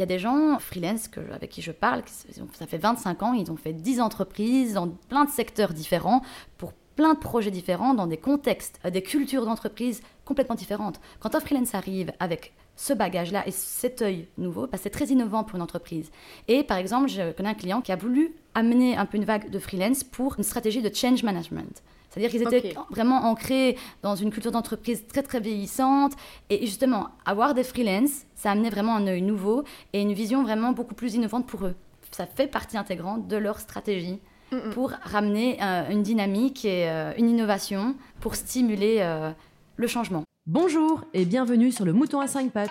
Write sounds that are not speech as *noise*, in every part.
Il y a des gens freelance avec qui je parle, ça fait 25 ans, ils ont fait 10 entreprises dans plein de secteurs différents pour plein de projets différents dans des contextes, des cultures d'entreprise complètement différentes. Quand un freelance arrive avec ce bagage-là et cet œil nouveau, bah, c'est très innovant pour une entreprise. Et par exemple, je connais un client qui a voulu amener un peu une vague de freelance pour une stratégie de change management. C'est-à-dire qu'ils étaient vraiment ancrés dans une culture d'entreprise très très vieillissante. Et justement, avoir des freelance, ça amenait vraiment un œil nouveau et une vision vraiment beaucoup plus innovante pour eux. Ça fait partie intégrante de leur stratégie pour ramener euh, une dynamique et euh, une innovation pour stimuler euh, le changement. Bonjour et bienvenue sur le Mouton à 5 pattes,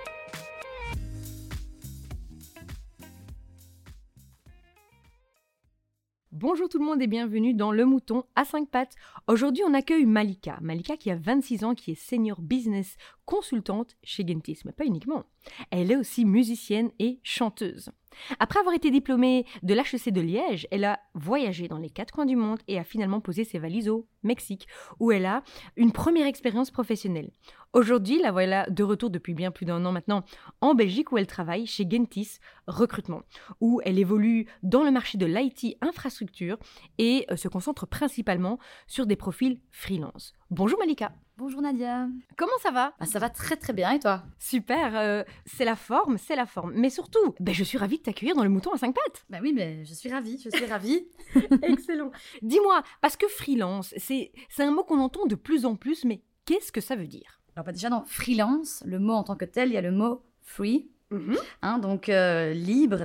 Bonjour tout le monde et bienvenue dans Le Mouton à 5 pattes. Aujourd'hui, on accueille Malika. Malika qui a 26 ans, qui est senior business consultante chez Gentis, mais pas uniquement. Elle est aussi musicienne et chanteuse. Après avoir été diplômée de l'HEC de Liège, elle a voyagé dans les quatre coins du monde et a finalement posé ses valises au Mexique, où elle a une première expérience professionnelle. Aujourd'hui, la voilà de retour depuis bien plus d'un an maintenant en Belgique, où elle travaille chez Gentis Recrutement, où elle évolue dans le marché de l'IT infrastructure et euh, se concentre principalement sur des profils freelance. Bonjour Malika. Bonjour Nadia. Comment ça va? Bah, Ça va très très bien et toi? Super, euh, c'est la forme, c'est la forme. Mais surtout, bah, je suis ravie de t'accueillir dans le mouton à cinq pattes. Bah oui, mais je suis ravie, je suis ravie. *laughs* Excellent. Dis-moi, parce que freelance, c'est un mot qu'on entend de plus en plus, mais qu'est-ce que ça veut dire? Alors bah, déjà dans freelance, le mot en tant que tel, il y a le mot free, mhm. Hein, donc euh, libre,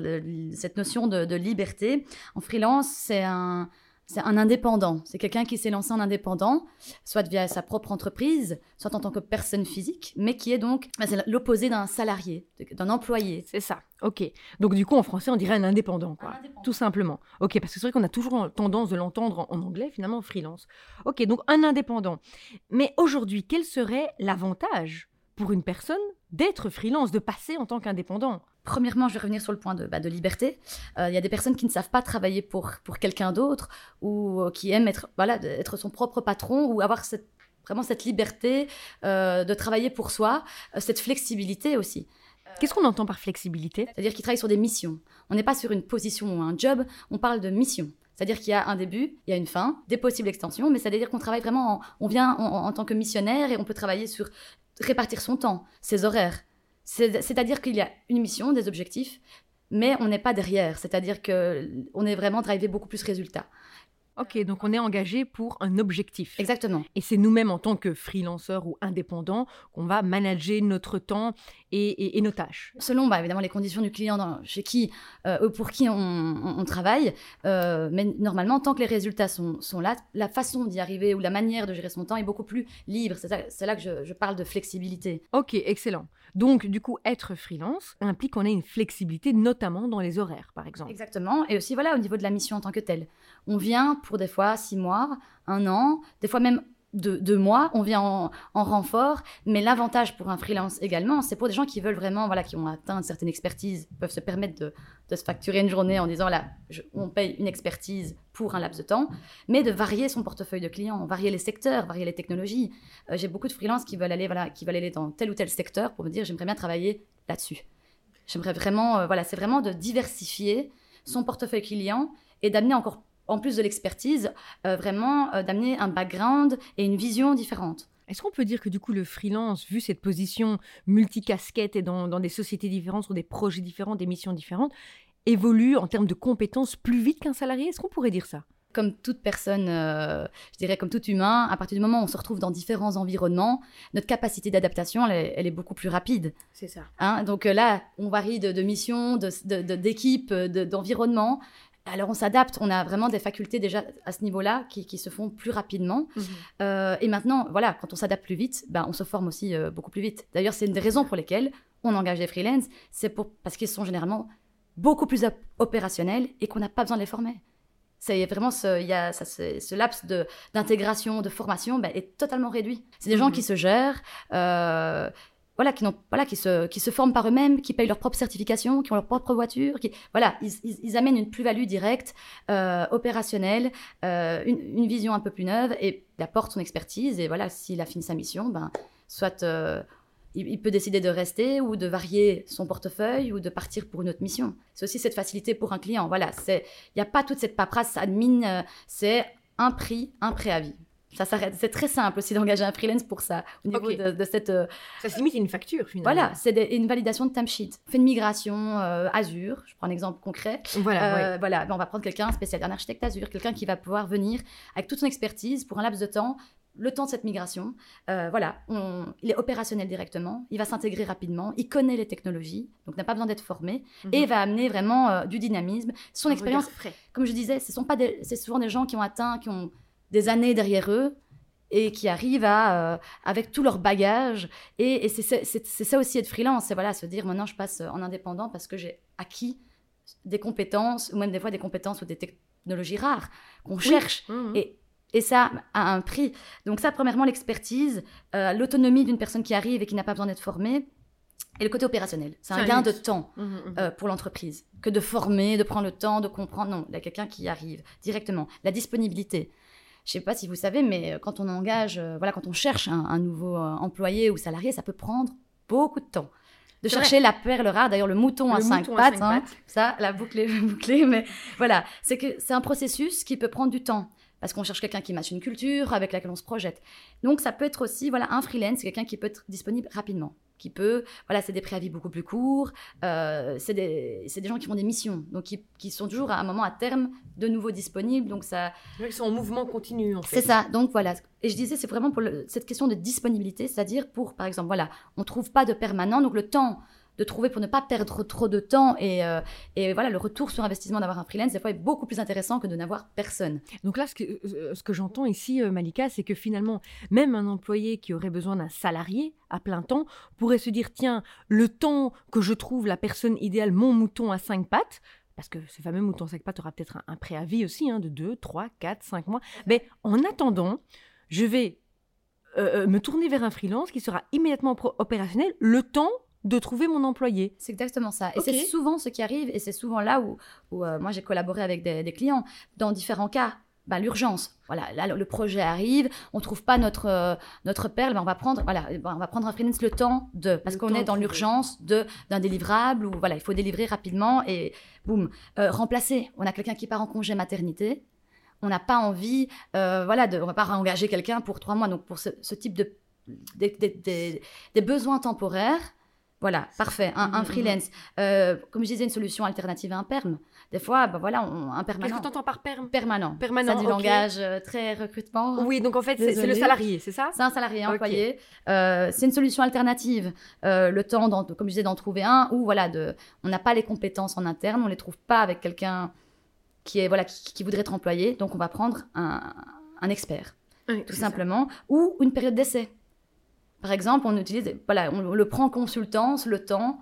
cette notion de, de, liberté. En freelance, c'est un, c'est un indépendant. C'est quelqu'un qui s'est lancé en indépendant, soit via sa propre entreprise, soit en tant que personne physique, mais qui est donc bah, l'opposé d'un salarié, d'un employé. C'est ça. Ok. Donc du coup, en français, on dirait un indépendant, quoi. Tout simplement. Ok, parce que c'est vrai qu'on a toujours tendance de l'entendre en, anglais, finalement, freelance. Ok, donc un indépendant. Mais aujourd'hui, quel serait l'avantage pour une personne d'être freelance, de passer en tant qu'indépendant? Premièrement, je vais revenir sur le point de, bah, liberté. Euh, il y a des personnes qui ne savent pas travailler pour, pour quelqu'un d'autre ou euh, qui aiment être, voilà, être son propre patron ou avoir cette, vraiment cette liberté euh, de travailler pour soi, cette flexibilité aussi. Qu'est-ce qu'on entend par flexibilité? C'est-à-dire qu'ils travaillent sur des missions. On n'est pas sur une position ou un job, on parle de mission. C'est-à-dire qu'il y a un début, il y a une fin, des possibles extensions, mais c'est-à-dire qu'on travaille vraiment, on vient en, tant que missionnaire et on peut travailler sur répartir son temps, ses horaires. C'est-à-dire qu'il y a une mission, des objectifs, mais on n'est pas derrière. C'est-à-dire qu'on est vraiment drivé beaucoup plus résultat. Ok, donc on est engagé pour un objectif. Exactement. Et c'est nous-mêmes en tant que freelanceurs ou indépendants qu'on va manager notre temps et, nos tâches. Selon bah, évidemment les conditions du client chez qui euh, ou pour qui on, travaille, euh, mais normalement tant que les résultats sont, là, la façon d'y arriver ou la manière de gérer son temps est beaucoup plus libre. C'est là que je, je parle de flexibilité. Ok, excellent. Donc du coup, être freelance implique qu'on ait une flexibilité, notamment dans les horaires, par exemple. Exactement. Et aussi voilà au niveau de la mission en tant que telle. On vient pour des fois six mois, un an, des fois même deux, mois, on vient en, renfort. Mais l'avantage pour un freelance également, c'est pour des gens qui veulent vraiment, voilà, qui ont atteint une certaine expertise, peuvent se permettre de, se facturer une journée en disant, là, on paye une expertise pour un laps de temps, mais de varier son portefeuille de clients, varier les secteurs, varier les technologies. Euh, j'ai beaucoup de freelances qui veulent aller, voilà, qui veulent aller dans tel ou tel secteur pour me dire, j'aimerais bien travailler là-dessus. J'aimerais vraiment, euh, voilà, c'est vraiment de diversifier son portefeuille client et d'amener encore en plus de l'expertise, euh, vraiment euh, d'amener un background et une vision différente. Est-ce qu'on peut dire que du coup le freelance, vu cette position multicasquette et dans, des sociétés différentes, sur des projets différents, des missions différentes, évolue en termes de compétences plus vite qu'un salarié? Est-ce qu'on pourrait dire ça? Comme toute personne, euh, je dirais comme tout humain, à partir du moment où on se retrouve dans différents environnements, notre capacité d'adaptation, elle, est beaucoup plus rapide. C'est ça. Hein donc là, on varie de, de mission, d'équipe, d'environnement. Alors on s'adapte, on a vraiment des facultés déjà à ce niveau-là qui, se font plus rapidement. Mhm. Euh, et maintenant, voilà, quand on s'adapte plus vite, ben, on se forme aussi euh, beaucoup plus vite. D'ailleurs, c'est une des raisons pour lesquelles on engage des freelances, c'est parce qu'ils sont généralement beaucoup plus opérationnels et qu'on n'a pas besoin de les former. C'est vraiment ce, y a, ça, ce, laps d'intégration, de, formation ben, est totalement réduit. C'est des gens Mhm. qui se gèrent, euh, voilà, qui, voilà qui, se, qui se forment par eux-mêmes, qui payent leur propre certification, qui ont leur propre voiture. Qui, voilà, ils, ils- amènent une plus-value directe, euh, opérationnelle, euh, une, vision un peu plus neuve et il apporte son expertise. Et voilà, s'il a fini sa mission, ben, soit euh, il, peut décider de rester ou de varier son portefeuille ou de partir pour une autre mission. C'est aussi cette facilité pour un client. Voilà, il n'y a pas toute cette paperasse admin, c'est un prix, un préavis. Ça s'arrête. C'est très simple aussi d'engager un freelance pour ça, au niveau de, de cette. euh, Ça se limite à une facture finalement. voilà, c'est une validation de timesheet. On fait une migration euh, Azure, je prends un exemple concret. Voilà, ouais. Euh, Voilà, ben, on va prendre quelqu'un spécial, un architecte Azure, quelqu'un qui va pouvoir venir avec toute son expertise pour un laps de temps, le temps de cette migration. Euh, voilà, on- il est opérationnel directement, il va s'intégrer rapidement, il connaît les technologies, donc n'a pas besoin d'être formé, et Mhm. va amener vraiment euh, du dynamisme. Son expérience, comme je disais, ce sont pas des- c'est souvent des gens qui ont atteint, qui ont des années derrière eux et qui arrivent à, euh, avec tout leur bagage. Et, et c'est ça aussi être freelance, c'est voilà, se dire maintenant je passe en indépendant parce que j'ai acquis des compétences, ou même des fois des compétences ou des technologies rares qu'on cherche. Mhm. Et, et ça a un prix. Donc ça, premièrement, l'expertise, euh, l'autonomie d'une personne qui arrive et qui n'a pas besoin d'être formée, et le côté opérationnel. C'est un gain de temps mhm. euh, pour l'entreprise que de former, de prendre le temps, de comprendre. Non, il y a quelqu'un qui arrive directement. La disponibilité. Je sais pas si vous savez, mais euh, quand on engage, euh, voilà, quand on cherche un, un nouveau euh, employé ou salarié, ça peut prendre beaucoup de temps. De chercher la perle rare, d'ailleurs le mouton à cinq à hein, pattes. ça, la boucle est *laughs* bouclée, mais voilà, c'est que c'est un processus qui peut prendre du temps parce qu'on cherche quelqu'un qui matche une culture avec laquelle on se projette. Donc ça peut être aussi, voilà, un freelance, quelqu'un qui peut être disponible rapidement, qui peut, voilà, c'est des préavis beaucoup plus courts, euh, c'est des, des gens qui font des missions, donc qui, qui sont toujours à un moment à terme de nouveau disponibles, donc ça, Ils sont en mouvement continu en fait. c'est ça, donc voilà. Et je disais, c'est vraiment pour le- cette question de disponibilité, c'est-à-dire pour, par exemple, voilà, on trouve pas de permanent, donc le temps de trouver pour ne pas perdre trop de temps et, euh, et voilà, le retour sur investissement d'avoir un freelance, des fois, est beaucoup plus intéressant que de n'avoir personne. Donc là, ce que, euh, ce que j'entends ici, euh, Malika, c'est que finalement, même un employé qui aurait besoin d'un salarié à plein temps pourrait se dire, tiens, le temps que je trouve la personne idéale, mon mouton à cinq pattes, parce que ce fameux mouton à cinq pattes aura peut-être un, un préavis aussi hein, de 2, 3, 4, 5 mois. Mais en attendant, je vais euh, me tourner vers un freelance qui sera immédiatement opérationnel le temps de trouver mon employé. C'est exactement ça. Et c'est souvent ce qui arrive, et c'est souvent là où, où, euh, moi j'ai collaboré avec des, des clients, dans différents cas. Ben, l'urgence, voilà, là le projet arrive, on trouve pas notre euh, notre perle, ben, on va prendre voilà, ben, on va prendre un freelance le temps de parce qu'on est dans l'urgence de d'un délivrable ou voilà, il faut délivrer rapidement et boum, Euh, remplacer. On a quelqu'un qui part en congé maternité, on n'a pas envie, euh, voilà, de, on va pas réengager quelqu'un pour trois mois. Donc pour ce, ce type de des, des- des- des besoins temporaires, voilà, parfait, un, un Mhm, freelance. Euh, comme je disais, une solution alternative à un perm. Des fois, ben voilà, on, un Qu'est-ce permanent. que tu entends par perm? Permanent. Permanent, Ça du langage euh, très recrutement. Oui, donc en fait, c'est le salarié, c'est ça? C'est un salarié employé. Euh, c'est une solution alternative. Le temps, comme je disais, d'en trouver un ou voilà, de, on n'a pas les compétences en interne, on les trouve pas avec quelqu'un qui est voilà qui, qui voudrait être employé. Donc on va prendre un, un expert, Oui, tout ça. simplement, ou une période d'essai. Par exemple, on utilise, voilà, on, le prend en consultance le temps.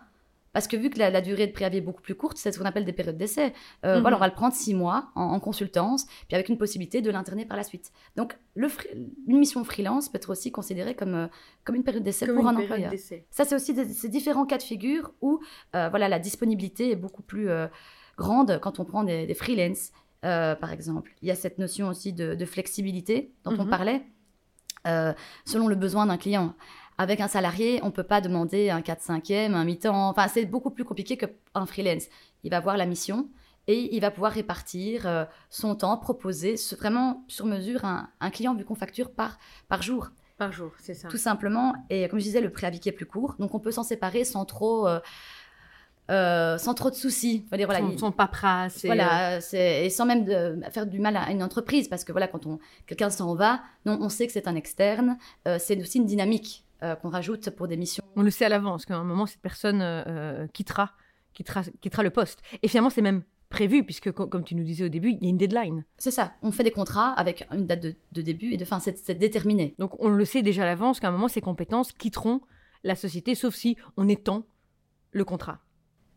Parce que vu que la, la durée de préavis est beaucoup plus courte, c'est ce qu'on appelle des périodes d'essai. Euh, Mhm. Voilà, on va le prendre six mois en, en consultance, puis avec une possibilité de l'interner par la suite. Donc, le une mission freelance peut être aussi considérée comme, euh, comme une période d'essai pour un employeur. Ça, c'est aussi des, ces différents cas de figure où euh, voilà, la disponibilité est beaucoup plus grande quand on prend des, des freelances, par exemple. Il y a cette notion aussi de, de flexibilité dont on Mhm. parlait, selon le besoin d'un client. Avec un salarié, on ne peut pas demander un 4-5e, un mi-temps. Enfin, c'est beaucoup plus compliqué qu'un freelance. Il va voir la mission et il va pouvoir répartir euh, son temps, proposer ce- vraiment sur mesure un, un client vu qu'on facture par, par jour Par jour, c'est ça. tout simplement. Et comme je disais, le préavis qui est plus court, donc on peut s'en séparer sans trop, euh, euh, sans trop de soucis. Voilà, il- son paperasse. et, euh, voilà, c'est- et sans même de faire du mal à une entreprise, parce que voilà, quand on quelqu'un s'en va, non, on sait que c'est un externe. euh, c'est aussi une dynamique euh, qu'on rajoute pour des missions. On le sait à l'avance qu'à un moment, cette personne euh, euh, quittera, quittera, quittera le poste. Et finalement, c'est même prévu, puisque, co- comme tu nous disais au début, il y a une deadline. C'est ça. On fait des contrats avec une date de, de début et de fin. C'est déterminé. Donc, on le sait déjà à l'avance qu'à un moment, ces compétences quitteront la société, sauf si on étend le contrat.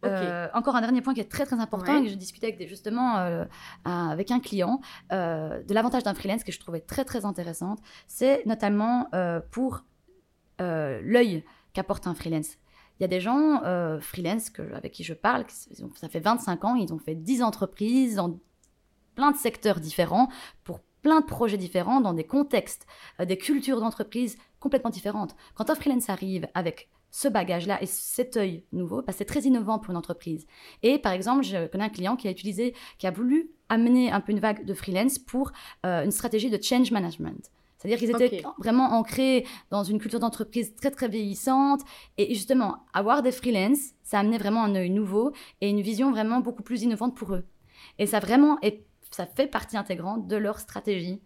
Euh, encore un dernier point qui est très très important et que je discutais avec des, justement euh, avec un client euh, de l'avantage d'un freelance que je trouvais très très intéressante, c'est notamment pour l'œil qu'apporte un freelance. Il y a des gens freelance que, avec qui je parle, ça fait 25 ans, ils ont fait 10 entreprises dans plein de secteurs différents pour plein de projets différents dans des contextes, des cultures d'entreprise complètement différentes. Quand un freelance arrive avec ce bagage-là et cet œil nouveau, bah, c'est très innovant pour une entreprise. Et par exemple, je connais un client qui a utilisé, qui a voulu amener un peu une vague de freelance pour euh, une stratégie de change management. C'est-à-dire qu'ils étaient vraiment ancrés dans une culture d'entreprise très très vieillissante. Et justement, avoir des freelance, ça amenait vraiment un œil nouveau et une vision vraiment beaucoup plus innovante pour eux. Et ça vraiment, et ça fait partie intégrante de leur stratégie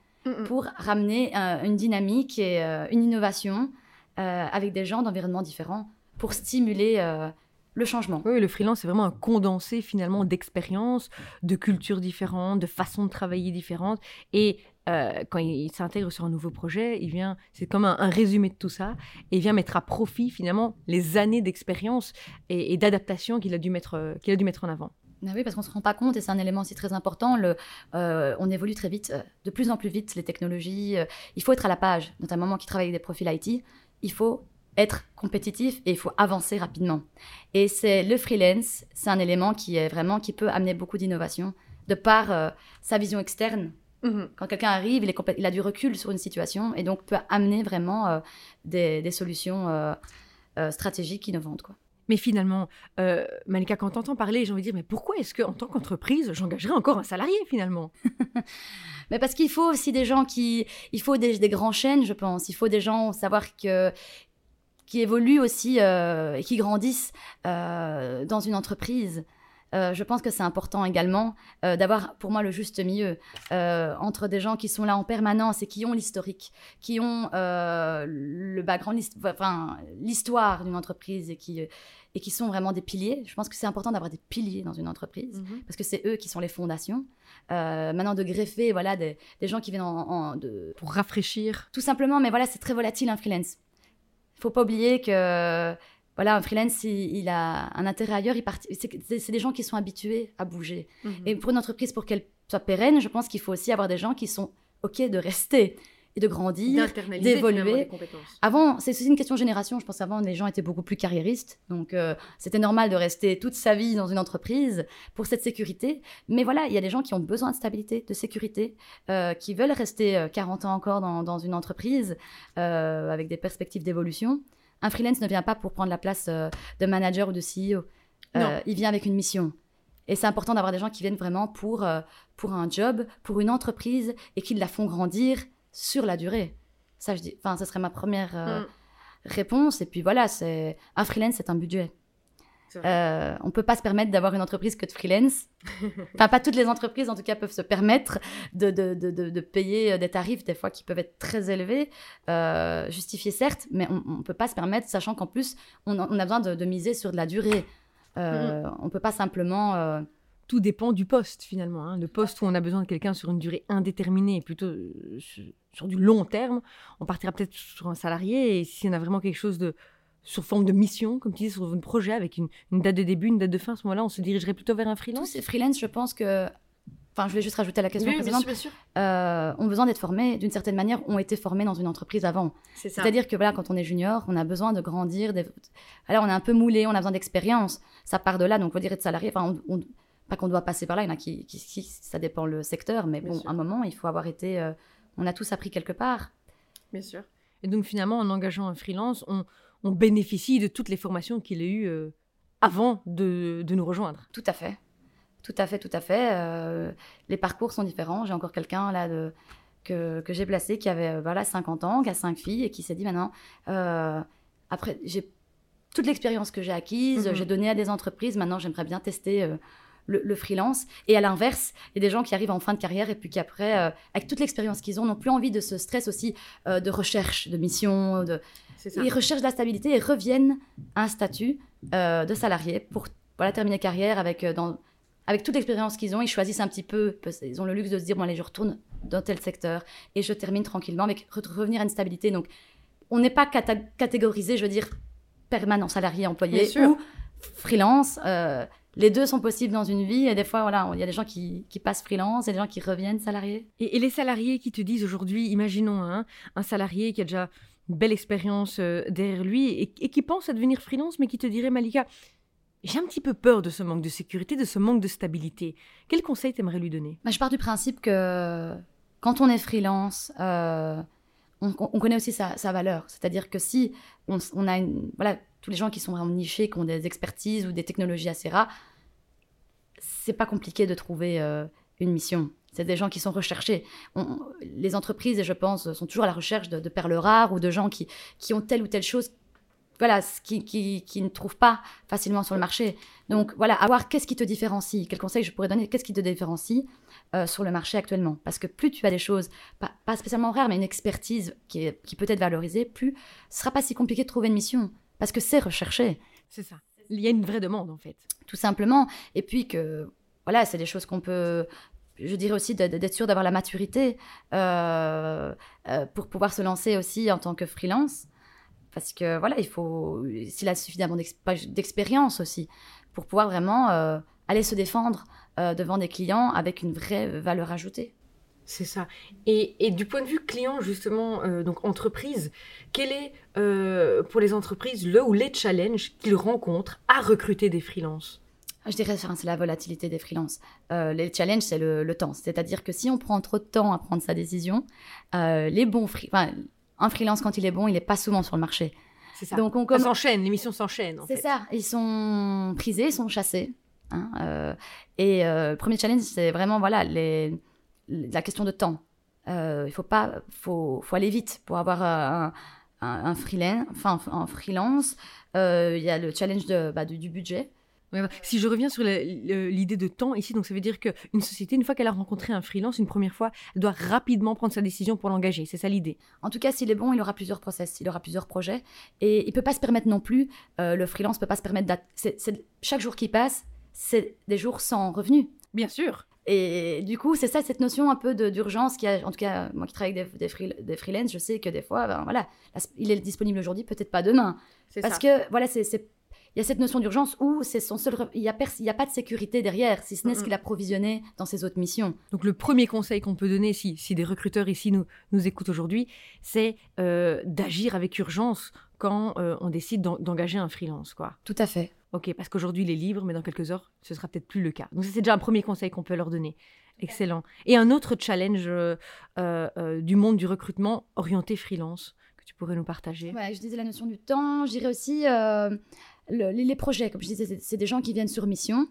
pour ramener euh, une dynamique et euh, une innovation euh, avec des gens d'environnements différents pour stimuler euh, le changement. Oui, le freelance, c'est vraiment un condensé finalement d'expériences, de cultures différentes, de façons de travailler différentes. Et euh, quand il s'intègre sur un nouveau projet, il vient, c'est comme un, résumé de tout ça, et il vient mettre à profit finalement les années d'expérience et, d'adaptation qu'il a dû mettre, qu'il a dû mettre en avant. Ah oui, parce qu'on ne se rend pas compte, et c'est un élément aussi très important, le, on évolue très vite, de plus en plus vite, les technologies. il faut être à la page, notamment moi qui travaille avec des profils IT il faut être compétitif et il faut avancer rapidement. Et c'est le freelance, c'est un élément qui est vraiment qui peut amener beaucoup d'innovation de par euh, sa vision externe. Mhm. Quand quelqu'un arrive, il, il, a du recul sur une situation et donc peut amener vraiment euh, des, solutions euh, stratégiques innovantes. Quoi. Mais finalement, euh, Malika, quand t'entends parler, j'ai envie de dire, mais pourquoi est-ce qu'en tant qu'entreprise, j'engagerais encore un salarié finalement? *laughs* Mais parce qu'il faut aussi des gens qui... Il faut des, grands chaînes, je pense. Il faut des gens, savoir que qui évoluent aussi euh, et qui grandissent euh, dans une entreprise. Euh, je pense que c'est important également d'avoir pour moi le juste milieu entre des gens qui sont là en permanence et qui ont l'historique, qui ont le background, enfin l'histoire d'une entreprise et qui et qui sont vraiment des piliers. Je pense que c'est important d'avoir des piliers dans une entreprise mhm. parce que c'est eux qui sont les fondations. maintenant de greffer voilà des, gens qui viennent en, de pour rafraîchir. Tout simplement, mais voilà c'est très volatile un freelance. Il faut pas oublier que voilà, un freelance, il, a un intérêt ailleurs. C'est des gens qui sont habitués à bouger. Mhm. Et pour une entreprise, pour qu'elle soit pérenne, je pense qu'il faut aussi avoir des gens qui sont OK de rester et de grandir, d'évoluer. Avant, c'est aussi une question de génération. Je pense qu'avant, les gens étaient beaucoup plus carriéristes. Donc, euh, c'était normal de rester toute sa vie dans une entreprise pour cette sécurité. Mais voilà, il y a des gens qui ont besoin de stabilité, de sécurité, euh, qui veulent rester 40 euh, ans encore dans, dans une entreprise avec des perspectives d'évolution. Un freelance ne vient pas pour prendre la place de manager ou de CEO. Il vient avec une mission. Et c'est important d'avoir des gens qui viennent vraiment pour, pour un job, pour une entreprise, et qui la font grandir sur la durée. Ça, je dis, enfin, ce serait ma première mm. réponse. Et puis voilà, c'est un freelance, c'est un budget. Euh, on peut pas se permettre d'avoir une entreprise que de freelance. *laughs* enfin, pas toutes les entreprises, en tout cas, peuvent se permettre de, de, de, de payer des tarifs, des fois, qui peuvent être très élevés, euh, justifiés certes, mais on ne peut pas se permettre, sachant qu'en plus, on a, besoin de, miser sur de la durée. Euh, mm-hmm. On ne peut pas simplement... Tout dépend du poste, finalement. Hein. Le poste où on a besoin de quelqu'un sur une durée indéterminée, plutôt euh, sur du long terme, on partira peut-être sur un salarié, et si on a vraiment quelque chose de sur forme de mission, comme tu dis, sur un projet avec une, date de début, une date de fin, à ce moment-là, on se dirigerait plutôt vers un freelance Tous ces freelance, je pense que. Enfin, je vais juste rajouter la question précédente. Bien sûr, euh, ont besoin d'être formés d'une certaine manière, ont été formés dans une entreprise avant. C'est-à-dire que voilà, quand on est junior, on a besoin de grandir. Alors, on est un peu moulé, on a besoin d'expérience. Ça part de là, donc on dire être salarié. Enfin, pas qu'on doit passer par là. Il y en a qui, qui, ça dépend le secteur, mais bon, à un moment, il faut avoir été. Euh, on a tous appris quelque part. Bien sûr. Et donc finalement, en engageant un freelance, on, on bénéficie de toutes les formations qu'il a eues euh, avant de, nous rejoindre. Tout à fait. Tout à fait, tout à fait. Euh, les parcours sont différents. J'ai encore quelqu'un là de, que, j'ai placé qui avait voilà, 50 ans, qui a cinq filles et qui s'est dit maintenant, après, j'ai toute l'expérience que j'ai acquise, mhm. j'ai donné à des entreprises, maintenant j'aimerais bien tester le, freelance. Et à l'inverse, il y a des gens qui arrivent en fin de carrière et puis qui après, euh, avec toute l'expérience qu'ils ont, n'ont plus envie de ce stress aussi euh, de recherche, de mission. De... Ils recherchent de la stabilité et reviennent à un statut euh, de salarié pour voilà, terminer carrière avec, dans, avec toute l'expérience qu'ils ont. Ils choisissent un petit peu, ils ont le luxe de se dire, bon allez, je retourne dans tel secteur et je termine tranquillement avec revenir à une stabilité. Donc, on n'est pas catégorisé, je veux dire, permanent salarié, employé ou freelance. Les deux sont possibles dans une vie et des fois, voilà, il y a des gens qui, passent freelance et des gens qui reviennent salariés. Et, les salariés qui te disent aujourd'hui, imaginons hein, un salarié qui a déjà une belle expérience derrière lui et, et, qui pense à devenir freelance, mais qui te dirait, Malika, j'ai un petit peu peur de ce manque de sécurité, de ce manque de stabilité. Quel conseil t'aimerais lui donner? Bah, Je pars du principe que quand on est freelance, euh, on, connaît aussi sa, valeur. C'est-à-dire que si on, a une, voilà, tous les gens qui sont vraiment nichés, qui ont des expertises ou des technologies assez rares, c'est pas compliqué de trouver euh, une mission. C'est des gens qui sont recherchés. les entreprises, je pense, sont toujours à la recherche de, perles rares ou de gens qui, qui ont telle ou telle chose voilà, qui, qui, ne trouvent pas facilement sur le marché. Donc voilà, avoir qu'est-ce qui te différencie, quel conseil je pourrais donner, qu'est-ce qui te différencie euh, sur le marché actuellement? Parce que plus tu as des choses, pas, spécialement rares, mais une expertise qui, qui peut être valorisée, plus ce sera pas si compliqué de trouver une mission. Parce que c'est recherché. C'est ça. Il y a une vraie demande en fait. Tout simplement. Et puis que, voilà, c'est des choses qu'on peut je dirais aussi d'être sûr d'avoir la maturité euh, euh, pour pouvoir se lancer aussi en tant que freelance. Parce que voilà, il faut, s'il a suffisamment d'expérience aussi, pour pouvoir vraiment euh, aller se défendre devant des clients avec une vraie valeur ajoutée. C'est ça. Et, du point de vue client, justement, euh, donc entreprise, quel est pour les entreprises le ou les challenges qu'ils rencontrent à recruter des freelances? Je dirais c'est la volatilité des freelances. les challenges, c'est le, temps. C'est-à-dire que si on prend trop de temps à prendre sa décision, les bons freelances un freelance, quand il est bon, il n'est pas souvent sur le marché. C'est ça. Donc on commence... s'enchaîne, l'émission s'enchaîne. C'est ça. Ils sont prisés, ils sont chassés. Hein, euh, et euh, le premier challenge, c'est vraiment voilà les, la question de temps. Euh, il faut pas, faut, faut aller vite pour avoir un, un, freelance. Enfin, un freelance. Il y a le challenge de, bah, du budget. Si je reviens sur l'idée de temps ici, donc ça veut dire qu'une société, une fois qu'elle a rencontré un freelance une première fois, elle doit rapidement prendre sa décision pour l'engager. C'est ça l'idée. En tout cas, s'il est bon, il aura plusieurs process, il aura plusieurs projets. Et il peut pas se permettre non plus, euh, le freelance peut pas se permettre Chaque jour qui passe, c'est des jours sans revenus. Bien sûr. Et du coup, c'est ça, cette notion un peu d'urgence qui a, en tout cas, moi qui travaille avec des, des, des freelances, je sais que des fois, ben, voilà, il est disponible aujourd'hui, peut-être pas demain. Parce ça. que, voilà, c'est il y a cette notion d'urgence où c'est son seul, il n'y a, a, pas de sécurité derrière, si ce n'est ce qu'il a provisionné dans ses autres missions. Donc le premier conseil qu'on peut donner, si, si, des recruteurs ici nous, nous écoutent aujourd'hui, c'est euh, d'agir avec urgence quand euh, on décide d'engager un freelance. Quoi. Tout à fait. Ok, parce qu'aujourd'hui il est libre, mais dans quelques heures, ce sera peut-être plus le cas. Donc c'est déjà un premier conseil qu'on peut leur donner. Excellent. Et un autre challenge euh, du monde du recrutement orienté freelance que tu pourrais nous partager ouais, Je disais la notion du temps, je dirais aussi les projets, comme je disais, c'est des gens qui viennent sur mission.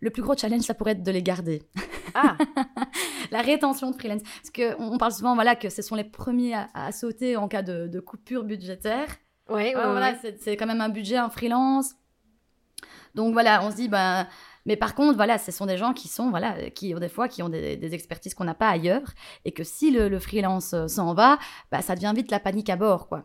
Le plus gros challenge, ça pourrait être de les garder. Ah *laughs* La rétention de freelance. Parce qu'on on parle souvent voilà, que ce sont les premiers à, sauter en cas de, coupure budgétaire. Oui, voilà, c'est quand même un budget, un freelance. Donc voilà, on se dit, ben, mais par contre, voilà, ce sont des gens qui sont, voilà, qui ont des fois, qui ont des, expertises qu'on n'a pas ailleurs, et que si le, freelance euh, s'en va, bah, ça devient vite la panique à bord, quoi.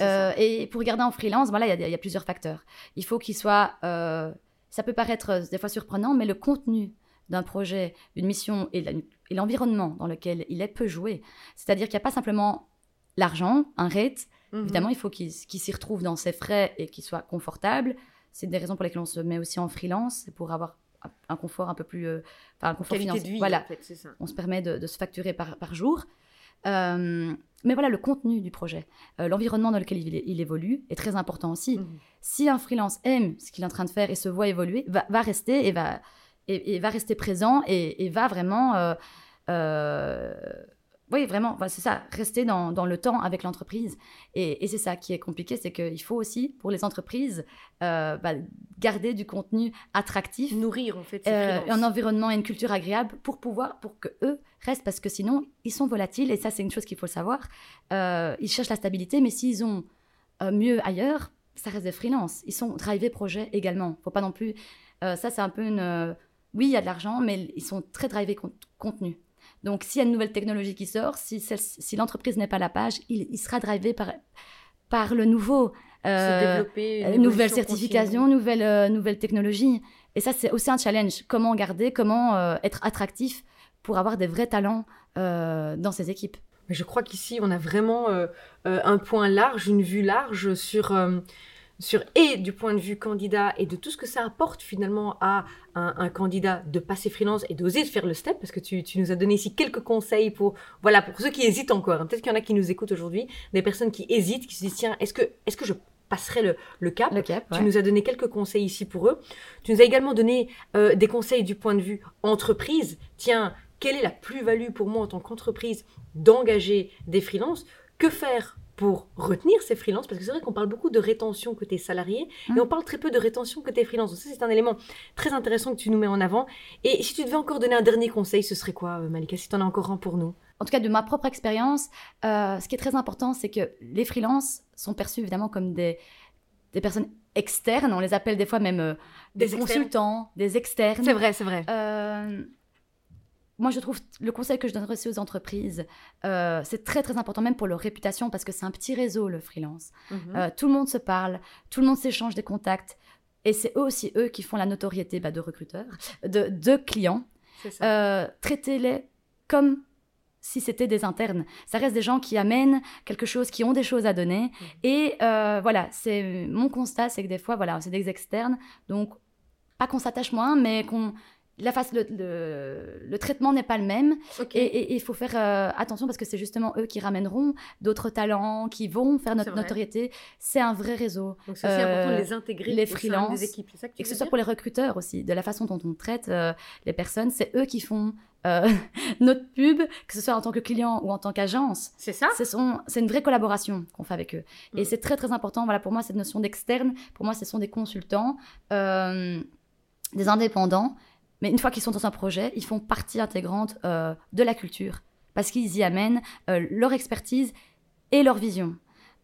Euh, et pour garder en freelance, voilà, il y, a plusieurs facteurs. Il faut qu'il soit, euh, ça peut paraître des fois surprenant, mais le contenu d'un projet, d'une mission et l'environnement dans lequel il est peut jouer. C'est-à-dire qu'il n'y a pas simplement l'argent, un rate. Mhm. Évidemment, il faut qu'il s'y retrouve dans ses frais et qu'il soit confortable. C'est des raisons pour lesquelles on se met aussi en freelance, pour avoir un confort un peu plus, euh, enfin un confort financier. voilà, on se permet de, se facturer par, par jour. Euh, mais voilà, le contenu du projet, euh, l'environnement dans lequel il, évolue est très important aussi. Mhm. Si un freelance aime ce qu'il est en train de faire et se voit évoluer, va, va rester et va, et, va rester présent et, et va vraiment oui, vraiment, c'est ça, rester dans, dans, le temps avec l'entreprise. Et, et c'est ça qui est compliqué, c'est qu'il faut aussi, pour les entreprises, euh, bah, garder du contenu attractif. Nourrir, en fait. Euh, un environnement et une culture agréable pour pouvoir, pour que eux restent, parce que sinon, ils sont volatiles, et ça, c'est une chose qu'il faut savoir. Euh, ils cherchent la stabilité, mais s'ils ont mieux ailleurs, ça reste des freelances. Ils sont drivés projet également. faut pas non plus. ça, c'est un peu une. oui, il y a de l'argent, mais ils sont très drivés contenu. Donc, s'il y a une nouvelle technologie qui sort, si, si l'entreprise n'est pas à la page, il, sera drivé par, par le nouveau. Euh, une nouvelle certification, nouvelle, euh, nouvelle technologie. Et ça, c'est aussi un challenge. Comment garder, comment euh, être attractif pour avoir des vrais talents dans ces équipes. Mais je crois qu'ici, on a vraiment un point large, une vue large sur sur et du point de vue candidat et de tout ce que ça apporte finalement à un, candidat de passer freelance et d'oser faire le step parce que tu, nous as donné ici quelques conseils pour voilà pour ceux qui hésitent encore. Hein. Peut-être qu'il y en a qui nous écoutent aujourd'hui, des personnes qui hésitent, qui se disent tiens est-ce que est-ce que je passerai le, cap? Tu nous as donné quelques conseils ici pour eux. Tu nous as également donné euh, des conseils du point de vue entreprise. Tiens, quelle est la plus-value pour moi en tant qu'entreprise d'engager des freelances? Que faire pour retenir ces freelances Parce que c'est vrai qu'on parle beaucoup de rétention côté salarié, mais mmh. on parle très peu de rétention côté freelance. Donc ça, c'est un élément très intéressant que tu nous mets en avant. Et si tu devais encore donner un dernier conseil, ce serait quoi, euh, Malika, si tu en as encore un pour nous? En tout cas de ma propre expérience, euh, ce qui est très important, c'est que les freelances sont perçus évidemment comme des, des personnes externes. On les appelle des fois même euh, des, consultants, des externes. C'est vrai, c'est vrai. Euh, moi, je trouve le conseil que je donnerais aussi aux entreprises, c'est très très important, même pour leur réputation, parce que c'est un petit réseau, le freelance. Mhm. tout le monde se parle, tout le monde s'échange des contacts, et c'est eux aussi eux qui font la notoriété bah, de recruteurs, de, de clients. Traitez-les comme si c'était des internes. Ça reste des gens qui amènent quelque chose, qui ont des choses à donner. Mmh. Et euh, voilà, c'est mon constat, c'est que des fois, voilà, c'est des externes. Donc, pas qu'on s'attache moins, mais qu'on la face, le, le, traitement n'est pas le même. Et il faut faire euh, attention parce que c'est justement eux qui ramèneront d'autres talents, qui vont faire notre notoriété. C'est un vrai réseau. Donc c'est important de les euh, intégrer les freelances, des équipes. Ça que et que ce soit pour les recruteurs aussi, de la façon dont on traite les personnes, c'est eux qui font *laughs* notre pub, que ce soit en tant que client ou en tant qu'agence. C'est ça C'est une vraie collaboration qu'on fait avec eux. Et mm. c'est très très important, voilà, pour moi, cette notion d'externe, pour moi, ce sont des consultants, euh, des indépendants, mais une fois qu'ils sont dans un projet, ils font partie intégrante euh, de la culture, parce qu'ils y amènent euh, leur expertise et leur vision.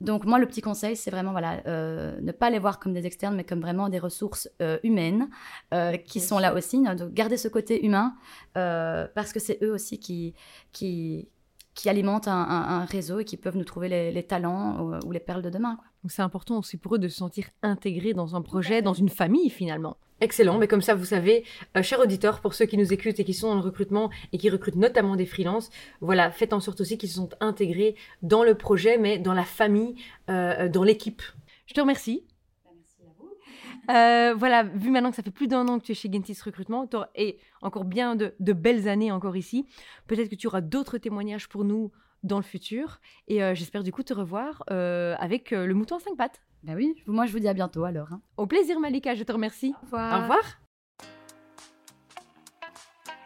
Donc moi, le petit conseil, c'est vraiment voilà, euh, ne pas les voir comme des externes, mais comme vraiment des ressources euh, humaines euh, qui sont là aussi. Donc garder ce côté humain parce que c'est eux aussi qui, qui, qui alimentent un, réseau et qui peuvent nous trouver les, talents ou, les perles de demain. Donc c'est important aussi pour eux de se sentir intégrés dans un projet, dans une famille finalement. Excellent, mais comme ça, vous savez, euh, chers auditeurs, pour ceux qui nous écoutent et qui sont dans le recrutement et qui recrutent notamment des freelances, voilà, faites en sorte aussi qu'ils se sont intégrés dans le projet, mais dans la famille, euh, dans l'équipe. Je te remercie. Bah, merci à vous. Euh, voilà, vu maintenant que ça fait plus d'un an que tu es chez Gentis Recrutement, et encore bien de, belles années encore ici, peut-être que tu auras d'autres témoignages pour nous dans le futur. Et j'espère du coup te revoir avec le mouton à cinq pattes. Ben oui, moi je vous dis à bientôt alors. Hein. Au plaisir Malika, je te remercie. Au revoir. Au revoir.